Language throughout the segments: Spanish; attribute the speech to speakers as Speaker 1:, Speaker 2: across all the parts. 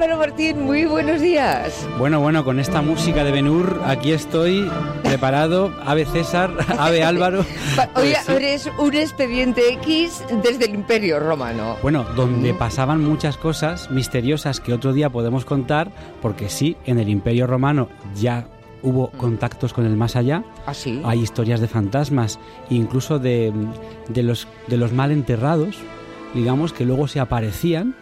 Speaker 1: Álvaro Martín, muy buenos días.
Speaker 2: Bueno, bueno, con esta música de Benur, aquí estoy preparado. Ave César, Ave Álvaro.
Speaker 1: Oye,
Speaker 2: Pues sí.
Speaker 1: eres un expediente X desde el Imperio Romano.
Speaker 2: Bueno, donde pasaban muchas cosas misteriosas que otro día podemos contar, porque sí, en el Imperio Romano ya hubo contactos con el más allá.
Speaker 1: Así.
Speaker 2: Hay historias de fantasmas, incluso de, de los, de los mal enterrados, digamos, que luego se aparecían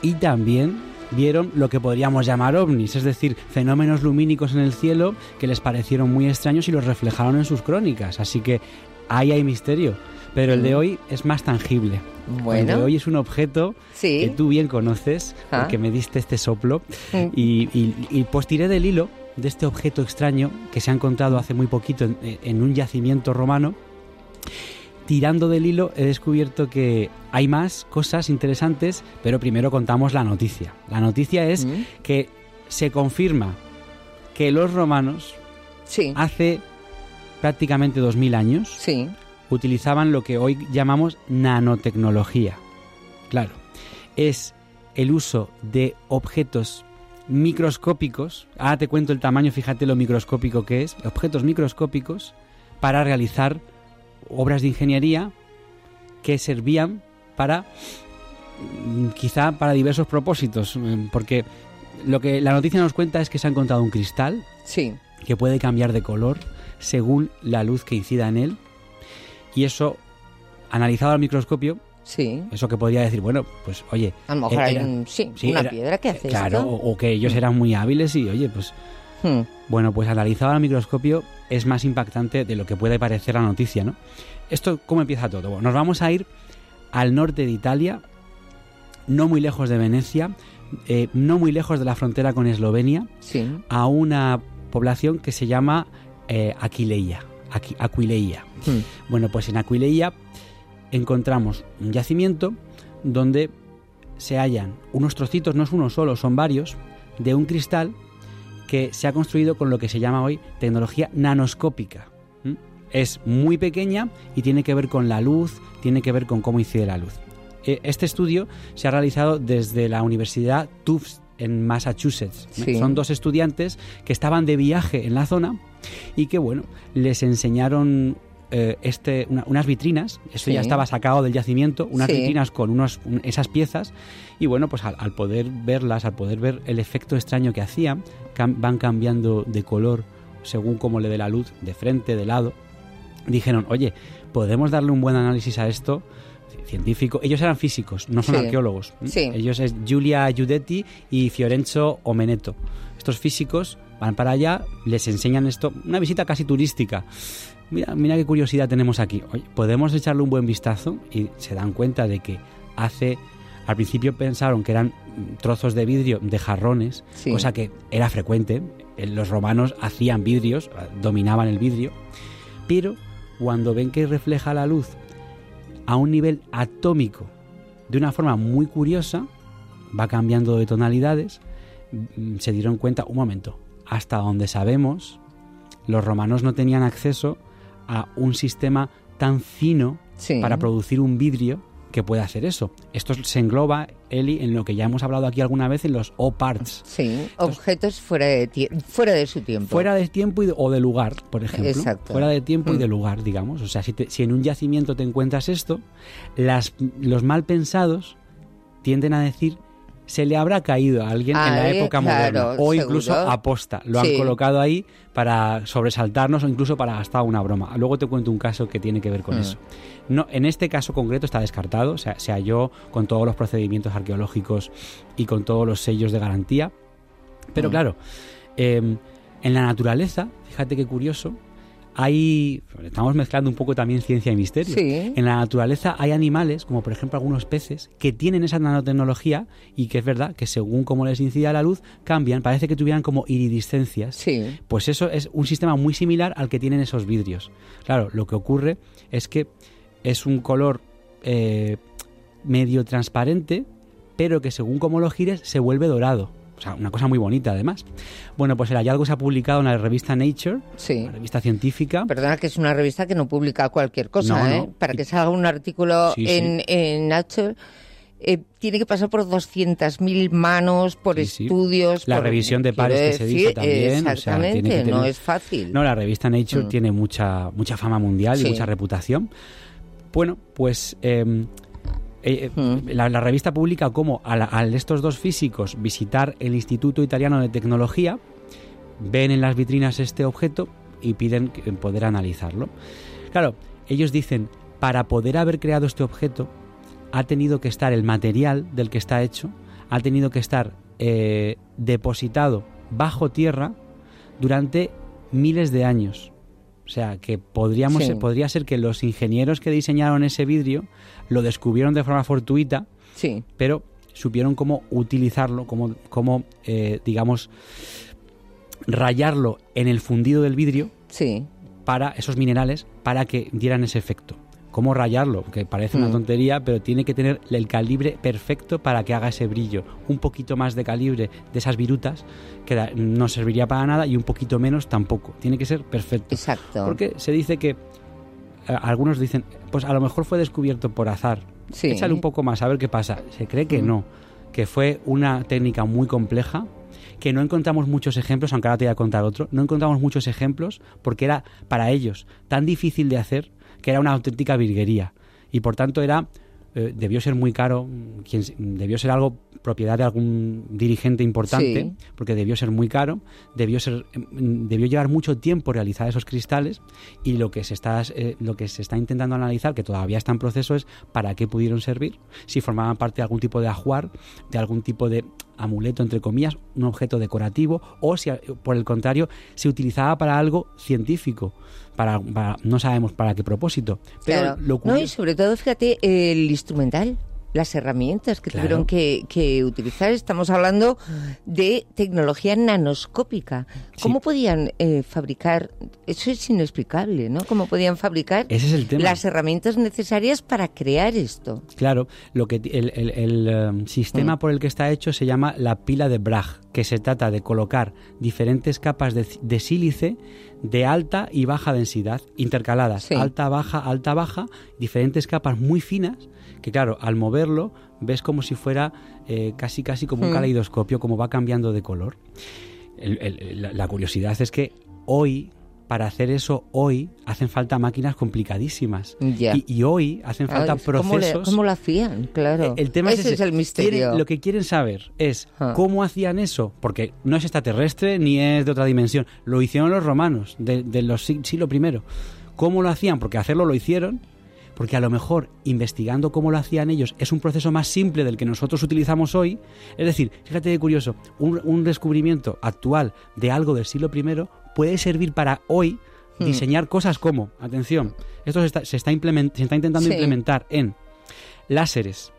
Speaker 2: y también vieron lo que podríamos llamar ovnis, es decir, fenómenos lumínicos en el cielo que les parecieron muy extraños y los reflejaron en sus crónicas. Así que ahí hay misterio. Pero el de hoy es más tangible. El de
Speaker 1: Bueno.
Speaker 2: hoy es un objeto
Speaker 1: Sí.
Speaker 2: que tú bien conoces,
Speaker 1: Ah.
Speaker 2: porque me diste este soplo.
Speaker 1: Mm.
Speaker 2: Y, y- y, pues tiré del hilo de este objeto extraño que se ha encontrado hace muy poquito en, en un yacimiento romano. Tirando del hilo he descubierto que hay más cosas interesantes, pero primero contamos la noticia. La noticia es
Speaker 1: Mm.
Speaker 2: que se confirma que los romanos
Speaker 1: Sí.
Speaker 2: hace prácticamente 2000 años
Speaker 1: Sí.
Speaker 2: utilizaban lo que hoy llamamos nanotecnología. Claro, es el uso de objetos microscópicos. Ahora te cuento el tamaño, fíjate lo microscópico que es. Objetos microscópicos para realizar obras de ingeniería que servían para mm, quizá para diversos propósitos, mm, porque lo que la noticia nos cuenta es que se ha encontrado un cristal
Speaker 1: Sí.
Speaker 2: que puede cambiar de color según la luz que incida en él. Y eso, analizado al microscopio,
Speaker 1: Sí.
Speaker 2: eso que podría decir, bueno, pues oye,
Speaker 1: A lo mejor
Speaker 2: eh,
Speaker 1: hay un, sí,
Speaker 2: sí,
Speaker 1: una
Speaker 2: era-
Speaker 1: piedra que hace
Speaker 2: claro,
Speaker 1: esto.
Speaker 2: o, o que ellos eran muy hábiles y oye, pues
Speaker 1: Hmm.
Speaker 2: bueno, pues analizado al microscopio es más impactante de lo que puede parecer la noticia, ¿no? Esto, ¿cómo empieza todo? Bueno, nos vamos a ir al norte de Italia, no muy lejos de Venecia, eh, no muy lejos de la frontera con Eslovenia,
Speaker 1: Sí.
Speaker 2: a una población que se llama eh, Aquileia. Aqui- Aquileia.
Speaker 1: Hmm.
Speaker 2: Bueno, pues en Aquileia encontramos un yacimiento donde se hallan unos trocitos, no es uno solo, son varios, de un cristal que se ha construido con lo que se llama hoy tecnología nanoscópica. Es muy pequeña y tiene que ver con la luz, tiene que ver con cómo incide la luz. Eh, Este estudio se ha realizado desde la Universidad Tufts en Massachusetts. Son dos estudiantes que estaban de viaje en la zona y que, bueno, les enseñaron eh, este, una- unas vitrinas,
Speaker 1: Sí.
Speaker 2: ya estaba sacado del yacimiento, unas
Speaker 1: Sí.
Speaker 2: vitrinas con unos, un- esas piezas y bueno, pues al, al poder verlas, al poder ver el efecto extraño que hacían, cam- van cambiando de color según cómo le dé la luz, de frente, de lado, dijeron, oye, podemos darle un buen análisis a esto científico. Ellos eran físicos, no son
Speaker 1: Sí.
Speaker 2: arqueólogos. ¿m?
Speaker 1: Sí.
Speaker 2: Ellos es Giulia Giudetti y Fiorenzo Omeneto. Estos físicos van para allá, les enseñan esto, una visita casi turística. Mira, mira qué curiosidad tenemos aquí. Oye, podemos echarle un buen vistazo y se dan cuenta de que hace al principio pensaron que eran trozos de vidrio de jarrones,
Speaker 1: Sí.
Speaker 2: cosa que era frecuente. Eh, Los romanos hacían vidrios, eh, dominaban el vidrio, pero cuando ven que refleja la luz a un nivel atómico de una forma muy curiosa, va cambiando de tonalidades, mm, se dieron cuenta, un momento, hasta donde sabemos, los romanos no tenían acceso a un sistema tan fino
Speaker 1: Sí.
Speaker 2: para producir un vidrio que pueda hacer eso. Esto se engloba, Eli, en lo que ya hemos hablado aquí alguna vez en los O-parts.
Speaker 1: Sí, objetos fuera de, fuera de su tiempo.
Speaker 2: Fuera de tiempo y de- o de lugar, por ejemplo.
Speaker 1: Exacto.
Speaker 2: Fuera de tiempo y
Speaker 1: Mm.
Speaker 2: de lugar, digamos. O sea, si, te- si en un yacimiento te encuentras esto, las, los mal pensados tienden a decir se le habrá caído a alguien en la época
Speaker 1: claro,
Speaker 2: moderna o incluso aposta. Lo
Speaker 1: Sí.
Speaker 2: han colocado ahí para sobresaltarnos o incluso para gastar una broma. Luego te cuento un caso que tiene que ver con
Speaker 1: Mm.
Speaker 2: eso. No, en este caso concreto está descartado, o sea, se halló con todos los procedimientos arqueológicos y con todos los sellos de garantía. Pero
Speaker 1: Mm.
Speaker 2: claro, eh, en la naturaleza, fíjate qué curioso, hay, estamos mezclando un poco también ciencia y misterio.
Speaker 1: Sí.
Speaker 2: En la naturaleza hay animales, como por ejemplo algunos peces, que tienen esa nanotecnología y que es verdad que según cómo les incida la luz, cambian, parece que tuvieran como iridiscencias.
Speaker 1: Sí.
Speaker 2: Pues eso es un sistema muy similar al que tienen esos vidrios. Claro, lo que ocurre es que es un color eh, medio transparente, pero que según cómo lo gires se vuelve dorado. O sea, una cosa muy bonita además. Bueno, pues el hallazgo se ha publicado en la revista Nature,
Speaker 1: Sí.
Speaker 2: la revista científica.
Speaker 1: Perdona que es una revista que no publica cualquier cosa,
Speaker 2: No,
Speaker 1: ¿eh?
Speaker 2: no.
Speaker 1: Para que salga un artículo
Speaker 2: Sí, sí.
Speaker 1: en, en Nature eh, tiene que pasar por 200.000 manos, por
Speaker 2: Sí, sí.
Speaker 1: estudios.
Speaker 2: La
Speaker 1: por-
Speaker 2: revisión de pares que se dice también, o sea,
Speaker 1: Exactamente,
Speaker 2: tiene que
Speaker 1: no es fácil.
Speaker 2: No, la revista Nature
Speaker 1: Mm.
Speaker 2: tiene mucha, mucha fama mundial
Speaker 1: Sí.
Speaker 2: y mucha reputación. Bueno, pues eh, eh,
Speaker 1: Mm.
Speaker 2: la, la revista publica cómo al estos dos físicos visitar el Instituto Italiano de Tecnología, ven en las vitrinas este objeto y piden poder analizarlo. Claro, ellos dicen, para poder haber creado este objeto, ha tenido que estar el material del que está hecho, ha tenido que estar eh, depositado bajo tierra durante miles de años. O sea, que podríamos,
Speaker 1: Sí.
Speaker 2: podría ser que los ingenieros que diseñaron ese vidrio lo descubrieron de forma fortuita,
Speaker 1: Sí.
Speaker 2: pero supieron cómo utilizarlo, cómo, cómo eh, digamos, rayarlo en el fundido del vidrio
Speaker 1: Sí.
Speaker 2: para esos minerales para que dieran ese efecto. ¿Cómo rayarlo? Que parece una
Speaker 1: Mm.
Speaker 2: tontería, pero tiene que tener el calibre perfecto para que haga ese brillo. Un poquito más de calibre de esas virutas que no serviría para nada y un poquito menos tampoco. Tiene que ser perfecto.
Speaker 1: Exacto.
Speaker 2: Porque se dice que eh, algunos dicen, pues a lo mejor fue descubierto por azar.
Speaker 1: Sí.
Speaker 2: Échale un poco más a ver qué pasa. Se cree que
Speaker 1: Mm.
Speaker 2: no, que fue una técnica muy compleja, que no encontramos muchos ejemplos, aunque ahora te voy a contar otro, no encontramos muchos ejemplos porque era para ellos tan difícil de hacer que era una auténtica virguería. Y por tanto era eh, debió ser muy caro, quien, debió ser algo propiedad de algún dirigente importante,
Speaker 1: Sí.
Speaker 2: porque debió ser muy caro, debió ser mm, debió llevar mucho tiempo realizar esos cristales y lo que se está eh, lo que se está intentando analizar, que todavía está en proceso, es para qué pudieron servir, si formaban parte de algún tipo de ajuar, de algún tipo de amuleto entre comillas, un objeto decorativo, o si por el contrario se utilizaba para algo científico, para, para- no sabemos para qué propósito. Pero
Speaker 1: Claro.
Speaker 2: lo
Speaker 1: no, y sobre todo, fíjate, el instrumental, las herramientas que
Speaker 2: Claro.
Speaker 1: tuvieron que, que utilizar. Estamos hablando de tecnología nanoscópica. ¿Cómo podían eh, fabricar? Eso es inexplicable, ¿no? ¿Cómo podían fabricar
Speaker 2: Ese es el tema.
Speaker 1: las herramientas necesarias para crear esto?
Speaker 2: Claro, lo que el, el- el, eh, sistema
Speaker 1: Mm.
Speaker 2: por el que está hecho se llama la pila de Bragg, que se trata de colocar diferentes capas de, de sílice de alta y baja densidad, intercaladas,
Speaker 1: Sí.
Speaker 2: alta, baja, alta, baja, diferentes capas muy finas, que claro, al moverlo ves como si fuera eh, casi casi como un
Speaker 1: Mm.
Speaker 2: caleidoscopio, como va cambiando de color. El- el- la, la curiosidad es que hoy, para hacer eso hoy, hacen falta máquinas complicadísimas. Y, y hoy hacen falta
Speaker 1: ¿cómo, le-
Speaker 2: procesos...
Speaker 1: cómo lo hacían? Claro.
Speaker 2: El tema
Speaker 1: ese
Speaker 2: es, ese.
Speaker 1: el misterio.
Speaker 2: Quieren- lo que quieren saber es
Speaker 1: Ah.
Speaker 2: cómo hacían eso, porque no es extraterrestre ni es de otra dimensión. Lo hicieron los romanos, de, de los sig- siglo I. ¿Cómo lo hacían? Porque hacerlo lo hicieron, porque a lo mejor investigando cómo lo hacían ellos es un proceso más simple del que nosotros utilizamos hoy. Es decir, fíjate qué curioso, un, un descubrimiento actual de algo del siglo I puede servir para hoy
Speaker 1: Hmm.
Speaker 2: diseñar cosas como, atención, esto se está, se está, implement- se está intentando
Speaker 1: Sí.
Speaker 2: implementar en láseres,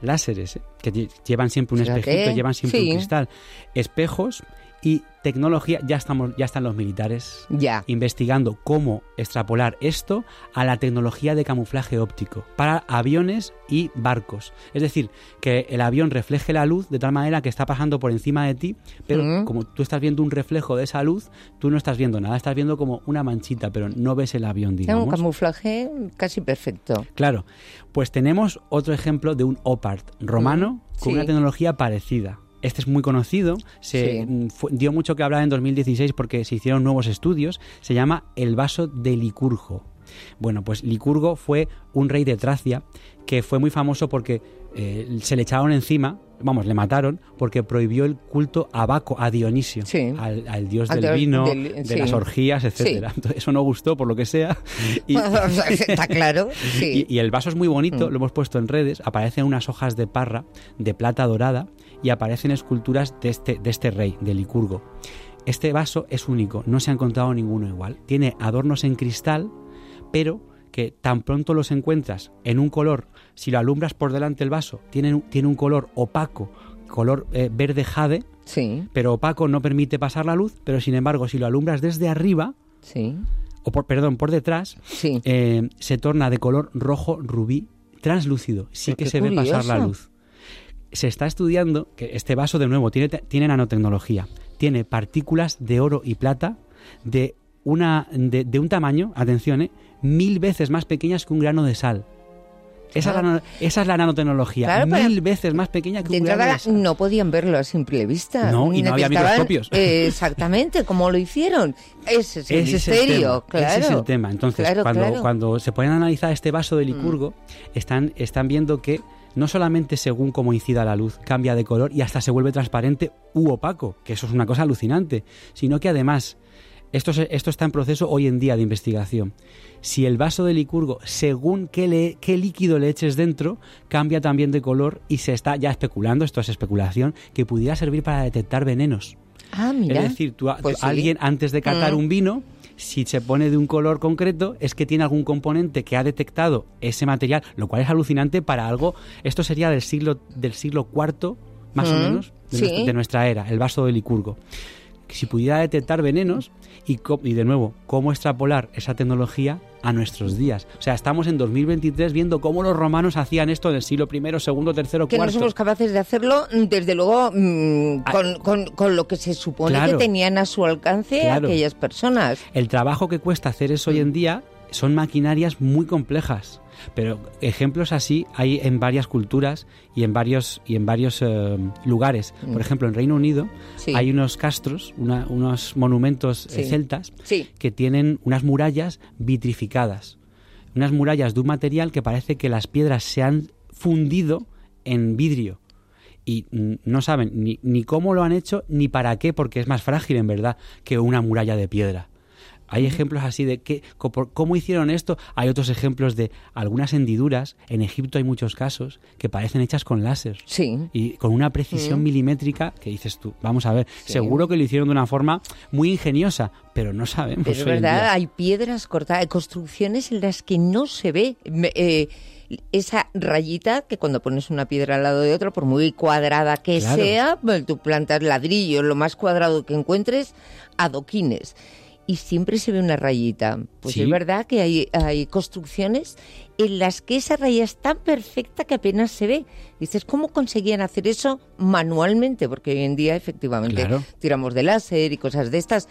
Speaker 2: láseres, ¿eh? que lle- llevan siempre un espejito, llevan siempre
Speaker 1: sí.
Speaker 2: un cristal, espejos y tecnología, ya estamos, ya están los militares
Speaker 1: Ya.
Speaker 2: investigando cómo extrapolar esto a la tecnología de camuflaje óptico para aviones y barcos. Es decir, que el avión refleje la luz de tal manera que está pasando por encima de ti, pero
Speaker 1: Mm.
Speaker 2: como tú estás viendo un reflejo de esa luz, tú no estás viendo nada, estás viendo como una manchita, pero no ves el avión, digamos.
Speaker 1: un camuflaje casi perfecto.
Speaker 2: Claro, pues tenemos otro ejemplo de un OPART romano
Speaker 1: Mm,
Speaker 2: con
Speaker 1: sí.
Speaker 2: una tecnología parecida. Este es muy conocido, se
Speaker 1: Sí.
Speaker 2: mm, fue- dio mucho que hablar en 2016 porque se hicieron nuevos estudios, se llama el vaso de Licurgo. Bueno, pues Licurgo fue un rey de Tracia que fue muy famoso porque eh, se le echaron encima, vamos, le mataron porque prohibió el culto a Baco, a Dionisio,
Speaker 1: Sí.
Speaker 2: al, al dios del vino,
Speaker 1: del-
Speaker 2: de
Speaker 1: sí.
Speaker 2: las orgías, etcétera. Eso no gustó por lo que sea. Y,
Speaker 1: Está claro,
Speaker 2: y el vaso es muy bonito,
Speaker 1: Mm.
Speaker 2: lo hemos puesto en redes, aparecen unas hojas de parra de plata dorada y aparecen esculturas de este, de este rey, de Licurgo. Este vaso es único, no se ha encontrado ninguno igual. Tiene adornos en cristal, pero que tan pronto los encuentras en un color, si lo alumbras por delante el vaso, tiene, un- tiene un color opaco, color eh, verde jade,
Speaker 1: Sí,
Speaker 2: pero opaco no permite pasar la luz, pero sin embargo si lo alumbras desde arriba,
Speaker 1: sí,
Speaker 2: o por, perdón, por detrás,
Speaker 1: sí.
Speaker 2: eh, se torna de color rojo rubí translúcido. Sí
Speaker 1: Pero
Speaker 2: que se ve pasar la luz. Se está estudiando que este vaso, de nuevo, tiene, tiene nanotecnología. Tiene partículas de oro y plata de, una, de, de un tamaño, atención, eh, mil veces más pequeñas que un grano de sal. Esa, es, la, esa es la nanotecnología.
Speaker 1: Claro,
Speaker 2: mil veces más pequeña que
Speaker 1: De
Speaker 2: un grano
Speaker 1: entrada
Speaker 2: de sal.
Speaker 1: no podían verlo a simple vista.
Speaker 2: No, y no había microscopios.
Speaker 1: eh, exactamente, ¿cómo lo hicieron? Ese es el
Speaker 2: Ese es el
Speaker 1: misterio,
Speaker 2: tema,
Speaker 1: claro.
Speaker 2: Ese es el tema. Entonces,
Speaker 1: Claro,
Speaker 2: cuando.
Speaker 1: Mm.
Speaker 2: cuando se pueden analizar este vaso de Licurgo, están, están viendo que no solamente según cómo incida la luz cambia de color y hasta se vuelve transparente u opaco, que eso es una cosa alucinante, sino que además esto, esto está en proceso hoy en día de investigación. Si el vaso de Licurgo, según qué, le- qué líquido le eches dentro, cambia también de color y se está ya especulando, esto es especulación, que pudiera servir para detectar venenos.
Speaker 1: Ah, mira.
Speaker 2: Es decir, tú,
Speaker 1: Pues sí.
Speaker 2: alguien antes de catar
Speaker 1: Mm.
Speaker 2: un vino, si se pone de un color concreto, es que tiene algún componente que ha detectado ese material, lo cual es alucinante para algo. Esto sería del siglo del siglo IV, más o
Speaker 1: Mm.
Speaker 2: menos, de,
Speaker 1: Sí.
Speaker 2: nuestra, de nuestra era, el vaso de Licurgo. Si pudiera detectar venenos y, y de nuevo, cómo extrapolar esa tecnología a nuestros días. O sea, estamos en 2023 viendo cómo los romanos hacían esto en el siglo I, segundo, tercero,
Speaker 1: que no somos capaces de hacerlo, desde luego, mm,
Speaker 2: Ah.
Speaker 1: con, con- con lo que se supone
Speaker 2: Claro.
Speaker 1: que tenían a su alcance
Speaker 2: Claro.
Speaker 1: aquellas personas.
Speaker 2: El trabajo que cuesta hacer eso hoy en día son maquinarias muy complejas. Pero ejemplos así hay en varias culturas y en varios, y en varios eh, lugares. Por ejemplo, en Reino Unido
Speaker 1: Sí.
Speaker 2: hay unos castros, una- unos monumentos eh,
Speaker 1: Sí.
Speaker 2: celtas
Speaker 1: Sí.
Speaker 2: que tienen unas murallas vitrificadas. Unas murallas de un material que parece que las piedras se han fundido en vidrio. Y mm, no saben ni, ni cómo lo han hecho ni para qué, porque es más frágil en verdad que una muralla de piedra. Hay ejemplos así de que, cómo hicieron esto. Hay otros ejemplos de algunas hendiduras. En Egipto hay muchos casos que parecen hechas con láser
Speaker 1: Sí.
Speaker 2: y con una precisión milimétrica que dices tú, vamos a ver,
Speaker 1: Sí.
Speaker 2: seguro que lo hicieron de una forma muy ingeniosa, pero no sabemos.
Speaker 1: Pero es verdad, hay piedras cortadas, hay construcciones en las que no se ve eh, esa rayita que cuando pones una piedra al lado de otra, por muy cuadrada que
Speaker 2: Claro.
Speaker 1: sea, pues, tú plantas ladrillo, lo más cuadrado que encuentres, adoquines. Y siempre se ve una rayita. Pues
Speaker 2: Sí.
Speaker 1: es verdad que hay, hay construcciones en las que esa raya es tan perfecta que apenas se ve. Dices, ¿cómo conseguían hacer eso manualmente? Porque hoy en día, efectivamente,
Speaker 2: Claro.
Speaker 1: tiramos de láser y cosas de estas.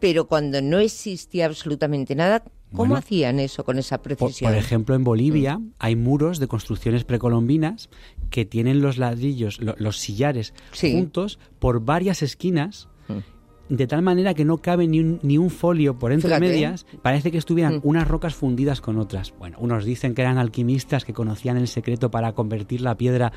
Speaker 1: Pero cuando no existía absolutamente nada, ¿cómo
Speaker 2: Bueno.
Speaker 1: hacían eso con esa precisión?
Speaker 2: por ejemplo, en Bolivia hay muros de construcciones precolombinas que tienen los ladrillos, lo- los sillares
Speaker 1: Sí.
Speaker 2: juntos por varias esquinas.
Speaker 1: Mm.
Speaker 2: De tal manera que no cabe ni un, ni un folio por entre
Speaker 1: Fíjate.
Speaker 2: medias, parece que estuvieran
Speaker 1: Mm.
Speaker 2: unas rocas fundidas con otras. Bueno, unos dicen que eran alquimistas que conocían el secreto para convertir la piedra,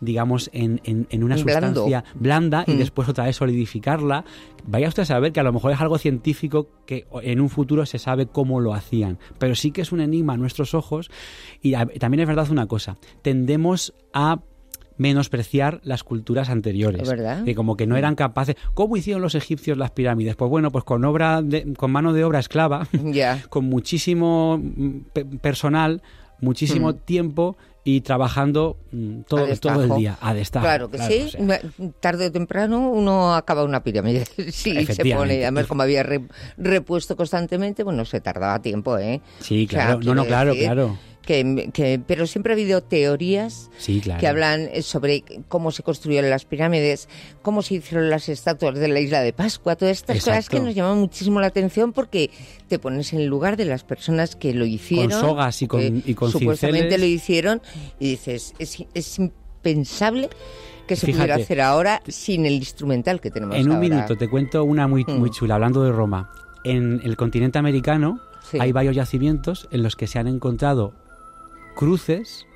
Speaker 2: digamos, en, en- en una
Speaker 1: blando.
Speaker 2: sustancia blanda y
Speaker 1: Mm.
Speaker 2: después otra vez solidificarla. Vaya usted a saber que a lo mejor es algo científico que en un futuro se sabe cómo lo hacían. Pero sí que es un enigma a nuestros ojos. Y a- también es verdad una cosa, tendemos a menospreciar las culturas anteriores.
Speaker 1: Es verdad.
Speaker 2: Que como que no eran capaces. ¿Cómo hicieron los egipcios las pirámides? Pues bueno, pues con obra de- con mano de obra esclava, con muchísimo mm, pe- personal, muchísimo
Speaker 1: Mm.
Speaker 2: tiempo y trabajando mm, todo, todo el día a destajo.
Speaker 1: Claro que sí.
Speaker 2: o sea,
Speaker 1: Tarde o temprano uno acaba una pirámide. Sí, se pone. Además, como había re- repuesto constantemente, bueno, se tardaba tiempo, ¿eh?
Speaker 2: sí,
Speaker 1: O sea,
Speaker 2: claro. no, no, claro,
Speaker 1: decir
Speaker 2: claro.
Speaker 1: Que, que- pero siempre ha habido teorías
Speaker 2: Sí, claro.
Speaker 1: que hablan sobre cómo se construyeron las pirámides, cómo se hicieron las estatuas de la isla de Pascua, todas estas cosas que nos llaman muchísimo la atención porque te pones en el lugar de las personas que lo hicieron,
Speaker 2: Con sogas y con-
Speaker 1: que
Speaker 2: y con
Speaker 1: supuestamente
Speaker 2: cinceles.
Speaker 1: lo hicieron y dices es, es impensable que se
Speaker 2: Fíjate.
Speaker 1: pudiera hacer ahora sin el instrumental que tenemos
Speaker 2: En un
Speaker 1: ahora.
Speaker 2: minuto te cuento una muy,
Speaker 1: Mm.
Speaker 2: muy chula, hablando de Roma. En el continente americano
Speaker 1: Sí.
Speaker 2: hay varios yacimientos en los que se han encontrado cruces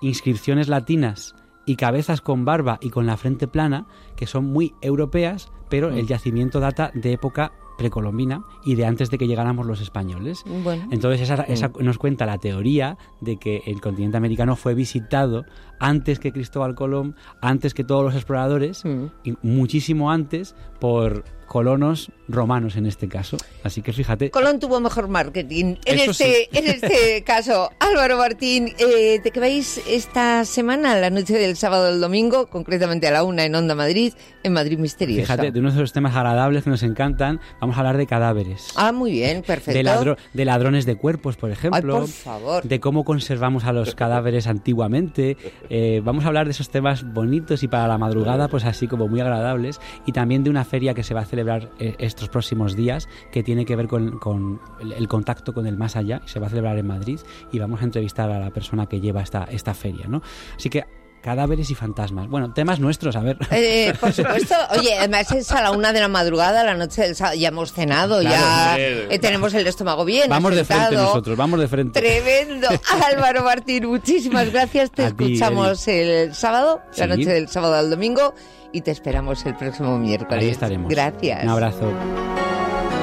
Speaker 2: inscripciones latinas y cabezas con barba y con la frente plana, que son muy europeas, pero el yacimiento data de época precolombina y de antes de que llegáramos los españoles.
Speaker 1: Bueno.
Speaker 2: Entonces esa, esa nos cuenta la teoría de que el continente americano fue visitado antes que Cristóbal Colón, antes que todos los exploradores
Speaker 1: Mm.
Speaker 2: y muchísimo antes por colonos romanos en este caso. Así que fíjate.
Speaker 1: Colón tuvo mejor marketing. En
Speaker 2: Eso
Speaker 1: este,
Speaker 2: sí.
Speaker 1: en este caso, Álvaro Martín, eh, ¿de qué vais esta semana, la noche del sábado al domingo, concretamente a la una en Onda Madrid, en Madrid Misteriosa?
Speaker 2: Fíjate, de uno de los temas agradables que nos encantan, vamos a hablar de cadáveres.
Speaker 1: Ah, muy bien, perfecto.
Speaker 2: De, ladro- de ladrones de cuerpos, por ejemplo.
Speaker 1: Ay, por favor.
Speaker 2: De cómo conservamos a los cadáveres antiguamente. Eh, vamos a hablar de esos temas bonitos y para la madrugada, pues así como muy agradables. Y también de una feria que se va a celebrar eh, estos próximos días, que tiene que ver con, con el, contacto con el más allá. Se va a celebrar en Madrid. Y vamos a entrevistar a la persona que lleva esta, esta feria, ¿no? Así que cadáveres y fantasmas. Bueno, temas nuestros, a ver.
Speaker 1: Eh, por supuesto, oye, además es a la una de la madrugada, la noche del sábado, ya hemos cenado,
Speaker 2: Claro,
Speaker 1: ya eh, tenemos el estómago bien.
Speaker 2: vamos de frente nosotros, vamos de frente.
Speaker 1: Tremendo. Álvaro Martín, muchísimas gracias. Te
Speaker 2: A ti,
Speaker 1: escuchamos el sábado, la noche del sábado al domingo, y te esperamos el próximo miércoles.
Speaker 2: Ahí estaremos.
Speaker 1: Gracias.
Speaker 2: Un abrazo.